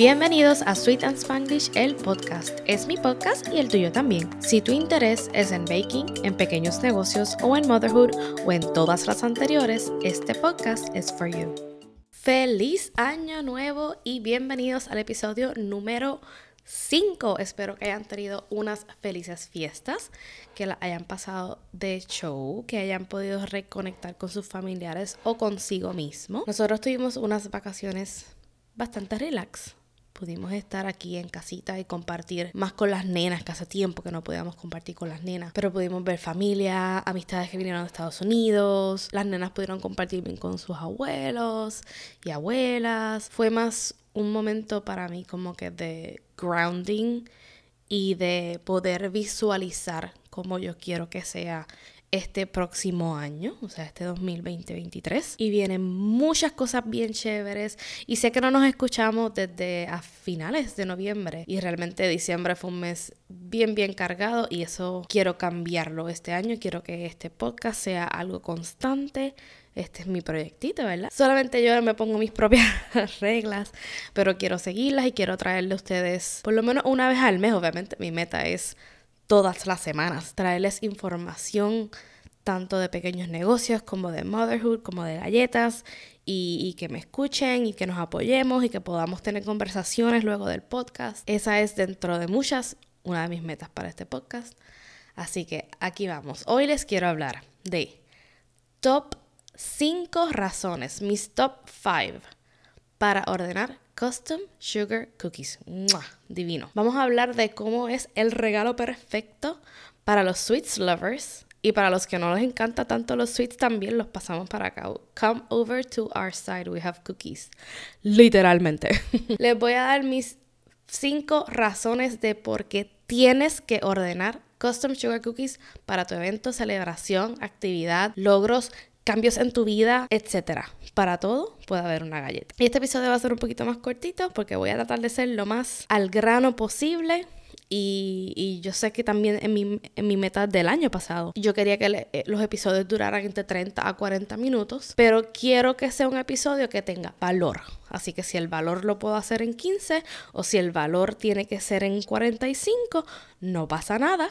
Bienvenidos a Sweet and Spanglish, el podcast. Es mi podcast y el tuyo también. Si tu interés es en baking, en pequeños negocios o en motherhood o en todas las anteriores, este podcast es for you. Feliz año nuevo y bienvenidos al episodio número 5. Espero que hayan tenido unas felices fiestas, que la hayan pasado de show, que hayan podido reconectar con sus familiares o consigo mismo. Nosotros tuvimos unas vacaciones bastante relax pudimos estar aquí en casita y compartir más con las nenas, que hace tiempo que no podíamos compartir con las nenas, pero pudimos ver familia, amistades que vinieron de Estados Unidos, las nenas pudieron compartir bien con sus abuelos y abuelas. Fue más un momento para mí como que de grounding y de poder visualizar cómo yo quiero que sea este próximo año, o sea, este 2020-2023. Y vienen muchas cosas bien chéveres. Y sé que no nos escuchamos desde a finales de noviembre. Y realmente diciembre fue un mes bien, bien cargado. Y eso quiero cambiarlo este año. Quiero que este podcast sea algo constante. Este es mi proyectito, ¿verdad? Solamente yo me pongo mis propias reglas, pero quiero seguirlas y quiero traerle a ustedes por lo menos una vez al mes. Obviamente mi meta es todas las semanas, traerles información tanto de pequeños negocios como de motherhood, como de galletas, y, que me escuchen y que nos apoyemos y que podamos tener conversaciones luego del podcast. Esa es dentro de muchas una de mis metas para este podcast. Así que aquí vamos. Hoy les quiero hablar de top 5 razones, mis top 5 para ordenar Custom Sugar Cookies. Divino. Vamos a hablar de cómo es el regalo perfecto para los sweets lovers. Y para los que no les encanta tanto los sweets, también los pasamos para acá. Come over to our side, we have cookies. Literalmente. les voy a dar mis cinco razones de por qué tienes que ordenar custom sugar cookies para tu evento, celebración, actividad, logros, cambios en tu vida, etcétera. Para todo puede haber una galleta. Y este episodio va a ser un poquito más cortito porque voy a tratar de ser lo más al grano posible. Y, yo sé que también en mi, en mi, meta del año pasado, yo quería que eh, los episodios duraran entre 30 a 40 minutos, pero quiero que sea un episodio que tenga valor. Así que si el valor lo puedo hacer en 15 o si el valor tiene que ser en 45, no pasa nada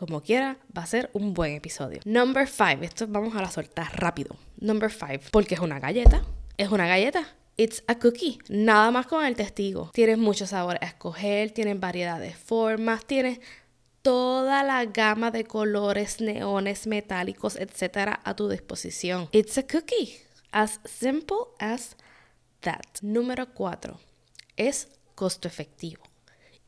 como quiera, va a ser un buen episodio. Number 5. Esto vamos a la soltar rápido. Number 5. Porque es una galleta. Es una galleta. It's a cookie. Nada más con el testigo. Tienes muchos sabores a escoger, tienes variedad de formas, tienes toda la gama de colores, neones, metálicos, etcétera, a tu disposición. It's a cookie. As simple as that. Número 4. Es costo efectivo.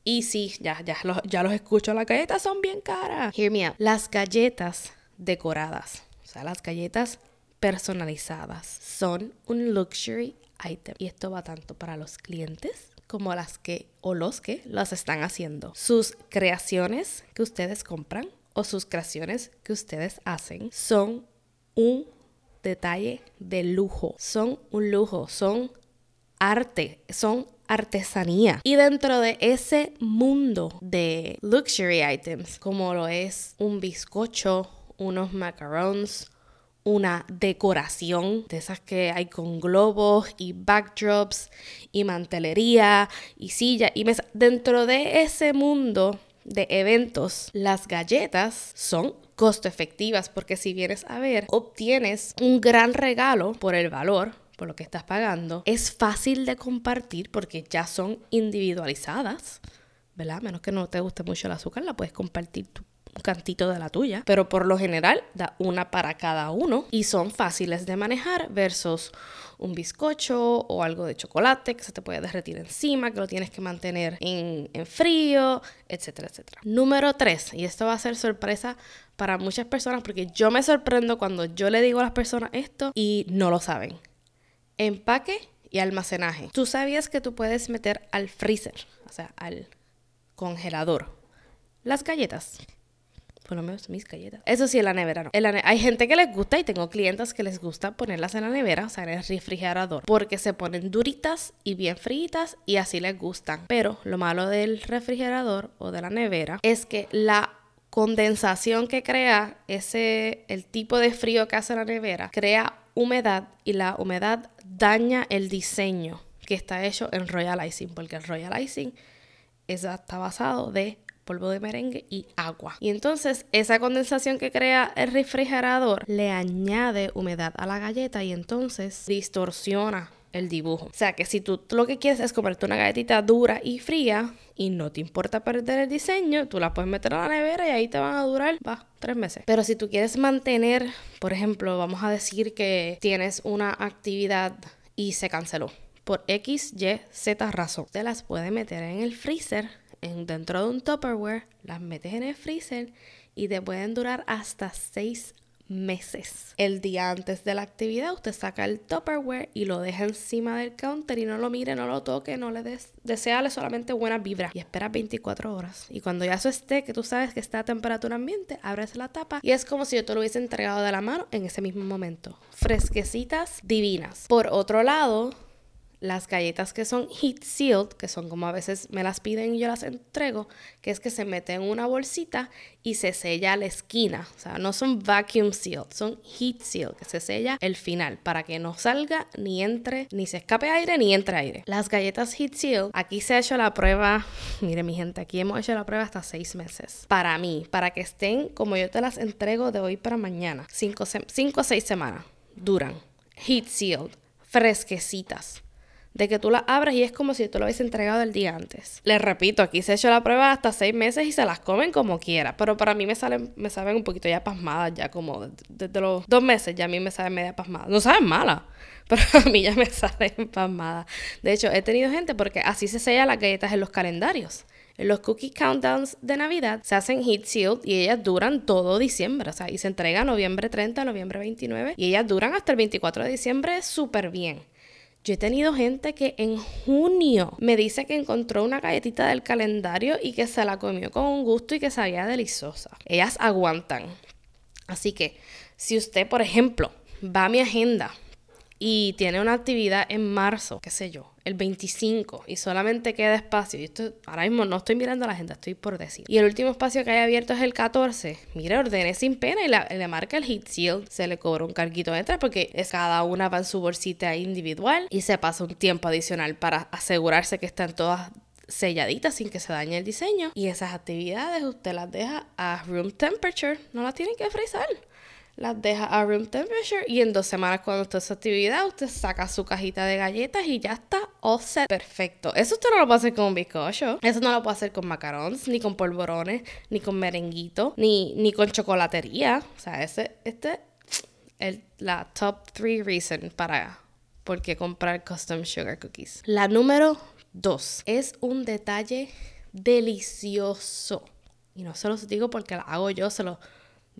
Y sí, ya, ya, los, ya los escucho, las galletas son bien caras. Hear me out. Las galletas decoradas, o sea, las galletas personalizadas, son un luxury item. Y esto va tanto para los clientes como las que o los que las están haciendo. Sus creaciones que ustedes compran o sus creaciones que ustedes hacen son un detalle de lujo. Son un lujo, son arte, son artesanía. Y dentro de ese mundo de luxury items, como lo es un bizcocho, unos macarons, una decoración de esas que hay con globos y backdrops y mantelería y silla y mesa. Dentro de ese mundo de eventos, las galletas son costo efectivas porque si vienes a ver, obtienes un gran regalo por el valor por lo que estás pagando, es fácil de compartir porque ya son individualizadas, ¿verdad? Menos que no te guste mucho el azúcar, la puedes compartir un cantito de la tuya, pero por lo general da una para cada uno y son fáciles de manejar versus un bizcocho o algo de chocolate que se te puede derretir encima, que lo tienes que mantener en, en frío, etcétera, etcétera. Número 3, y esto va a ser sorpresa para muchas personas porque yo me sorprendo cuando yo le digo a las personas esto y no lo saben empaque y almacenaje. ¿Tú sabías que tú puedes meter al freezer, o sea, al congelador, las galletas? Por lo menos mis galletas. Eso sí, en la nevera no. Hay gente que les gusta y tengo clientes que les gusta ponerlas en la nevera, o sea, en el refrigerador, porque se ponen duritas y bien fritas y así les gustan. Pero lo malo del refrigerador o de la nevera es que la condensación que crea ese, el tipo de frío que hace la nevera, crea humedad y la humedad daña el diseño que está hecho en royal icing, porque el royal icing está basado de polvo de merengue y agua. Y entonces esa condensación que crea el refrigerador le añade humedad a la galleta y entonces distorsiona el dibujo. O sea que si tú lo que quieres es comerte una galletita dura y fría y no te importa perder el diseño, tú la puedes meter a la nevera y ahí te van a durar, va, tres meses. Pero si tú quieres mantener, por ejemplo, vamos a decir que tienes una actividad y se canceló por X, Y, Z razón, te las puedes meter en el freezer dentro de un Tupperware, las metes en el freezer y te pueden durar hasta seis meses. El día antes de la actividad, usted saca el Tupperware y lo deja encima del counter y no lo mire, no lo toque, no le des, deseale solamente buena vibra y espera 24 horas. Y cuando ya eso esté, que tú sabes que está a temperatura ambiente, abres la tapa y es como si yo te lo hubiese entregado de la mano en ese mismo momento. Fresquecitas, divinas. Por otro lado, las galletas que son heat sealed, que son como a veces me las piden y yo las entrego, que es que se mete en una bolsita y se sella la esquina. O sea, no son vacuum sealed, son heat sealed, que se sella el final para que no salga ni entre, ni se escape aire ni entre aire. Las galletas heat sealed, aquí se ha hecho la prueba, mire mi gente, aquí hemos hecho la prueba hasta seis meses. Para mí, para que estén como yo te las entrego de hoy para mañana, cinco, cinco o seis semanas duran. Heat sealed, fresquecitas de que tú la abres y es como si tú lo hubiese entregado el día antes. Les repito, aquí se ha hecho la prueba hasta seis meses y se las comen como quiera, pero para mí me salen, me saben un poquito ya pasmadas, ya como desde los dos meses ya a mí me saben media pasmadas. No saben malas, pero a mí ya me salen pasmadas. De hecho, he tenido gente porque así se sellan las galletas en los calendarios. En los cookie countdowns de Navidad se hacen heat sealed y ellas duran todo diciembre. O sea, y se entrega noviembre 30, noviembre 29 y ellas duran hasta el 24 de diciembre súper bien. Yo he tenido gente que en junio me dice que encontró una galletita del calendario y que se la comió con un gusto y que sabía deliciosa. Ellas aguantan. Así que si usted, por ejemplo, va a mi agenda y tiene una actividad en marzo, qué sé yo, el 25 y solamente queda espacio, y esto ahora mismo no estoy mirando la agenda, estoy por decir. Y el último espacio que hay abierto es el 14. Mire, ordene sin pena y le marca el heat seal, se le cobra un carguito extra porque es cada una va en su bolsita individual y se pasa un tiempo adicional para asegurarse que están todas selladitas sin que se dañe el diseño. Y esas actividades usted las deja a room temperature, no las tienen que frizar las deja a room temperature y en dos semanas cuando usted hace actividad usted saca su cajita de galletas y ya está all set. Perfecto. Eso usted no lo puede hacer con un bizcocho. Eso no lo puede hacer con macarons, ni con polvorones, ni con merenguito, ni, ni con chocolatería. O sea, ese, este es la top three reason para por qué comprar custom sugar cookies. La número dos es un detalle delicioso. Y no se los digo porque lo hago yo, se lo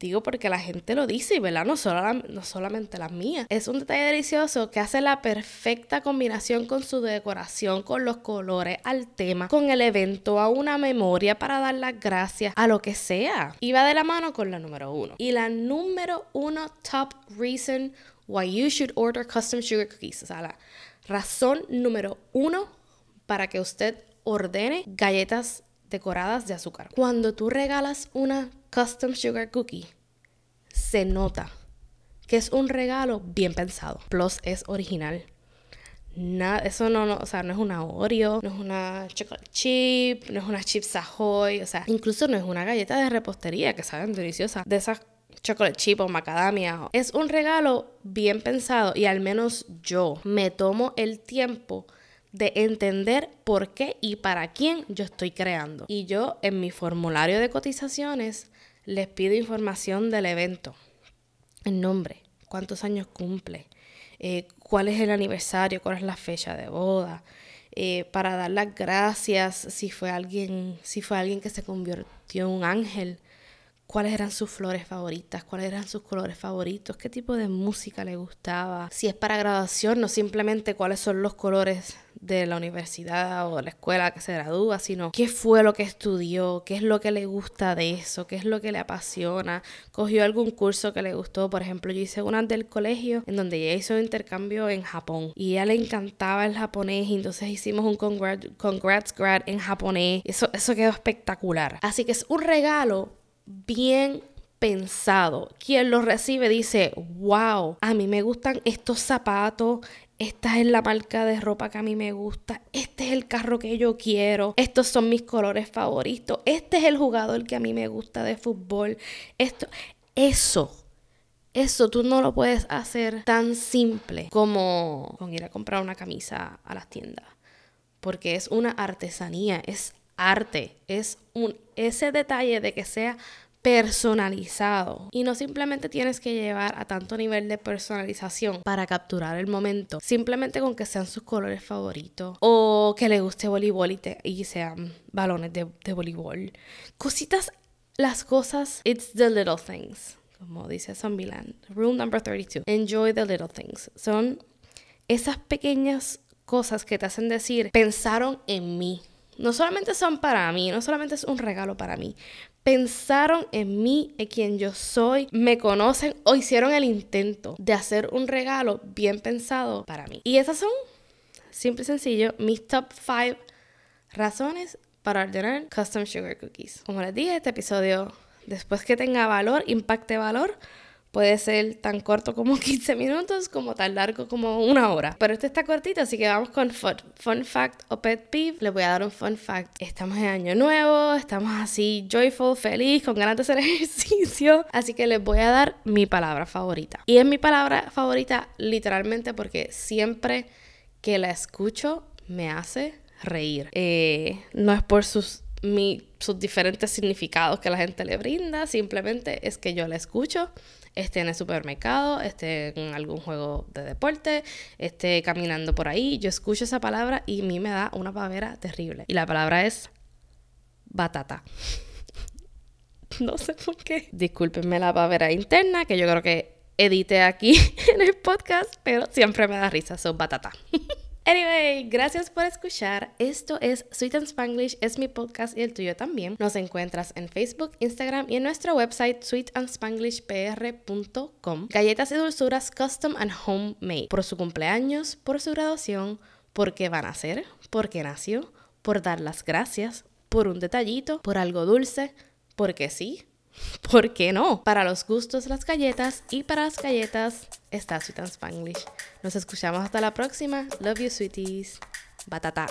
Digo porque la gente lo dice, ¿verdad? No, solo no solamente las mías. Es un detalle delicioso que hace la perfecta combinación con su decoración, con los colores, al tema, con el evento, a una memoria para dar las gracias, a lo que sea. Y va de la mano con la número uno. Y la número uno top reason why you should order custom sugar cookies. O sea, la razón número uno para que usted ordene galletas decoradas de azúcar. Cuando tú regalas una custom sugar cookie, se nota que es un regalo bien pensado. Plus es original. Nada, eso no, o sea, no es una Oreo, no es una chocolate chip, no es una chips ahoy, o sea, incluso no es una galleta de repostería que saben deliciosas, de esas chocolate chip o macadamia. Es un regalo bien pensado y al menos yo me tomo el tiempo de entender por qué y para quién yo estoy creando. Y yo en mi formulario de cotizaciones les pido información del evento. El nombre, cuántos años cumple, eh, cuál es el aniversario, cuál es la fecha de boda, eh, para dar las gracias si fue alguien, si fue alguien que se convirtió en un ángel, cuáles eran sus flores favoritas, cuáles eran sus colores favoritos, qué tipo de música le gustaba, si es para graduación, no simplemente cuáles son los colores de la universidad o de la escuela que se gradúa, sino qué fue lo que estudió, qué es lo que le gusta de eso, qué es lo que le apasiona, cogió algún curso que le gustó, por ejemplo, yo hice una del colegio en donde ella hizo intercambio en Japón y a ella le encantaba el japonés. Y entonces hicimos un congrats grad en japonés, eso, eso quedó espectacular. Así que es un regalo bien pensado. Quien lo recibe dice, wow, a mí me gustan estos zapatos, esta es la marca de ropa que a mí me gusta, este es el carro que yo quiero, estos son mis colores favoritos, este es el jugador que a mí me gusta de fútbol, esto, eso. Eso tú no lo puedes hacer tan simple como con ir a comprar una camisa a las tiendas. Porque es una artesanía, es arte, es un ese detalle de que sea personalizado. Y no simplemente tienes que llevar a tanto nivel de personalización para capturar el momento. Simplemente con que sean sus colores favoritos. O que le guste voleibol y, y sean balones de, de voleibol. Cositas, las cosas, it's the little things. Como dice Zombieland. Rule number 32. Enjoy the little things. Son esas pequeñas cosas que te hacen decir, pensaron en mí. No solamente son para mí, no solamente es un regalo para mí, pensaron en mí, en quien yo soy, me conocen o hicieron el intento de hacer un regalo bien pensado para mí. Y esas son, simple y sencillo, mis top 5 razones para ordenar custom sugar cookies. Como les dije, este episodio, después que tenga valor, impacte valor, Puede ser tan corto como 15 minutos, como tan largo como una hora. Pero este está cortito, así que vamos con fun, fact o pet peeve. Les voy a dar un fun fact. Estamos en año nuevo, estamos así joyful, feliz, con ganas de hacer ejercicio. Así que les voy a dar mi palabra favorita. Y es mi palabra favorita literalmente porque siempre que la escucho me hace reír. Eh, no es por sus sus diferentes significados que la gente le brinda, simplemente es que yo la escucho esté en el supermercado, esté en algún juego de deporte, esté caminando por ahí, yo escucho esa palabra y a mí me da una pavera terrible. Y la palabra es batata. no sé por qué. Discúlpenme la pavera interna, que yo creo que edité aquí en el podcast, pero siempre me da risa, son batata. Anyway, gracias por escuchar. Esto es Sweet and Spanglish, es mi podcast y el tuyo también. Nos encuentras en Facebook, Instagram y en nuestro website sweetandspanglishpr.com. Galletas y dulzuras custom and homemade. Por su cumpleaños, por su graduación, por qué van a ser, por qué nació, por dar las gracias, por un detallito, por algo dulce, porque sí, ¿Por qué no? Para los gustos las galletas y para las galletas está Sweet and Spanglish. Nos escuchamos hasta la próxima. Love you, sweeties. Batata.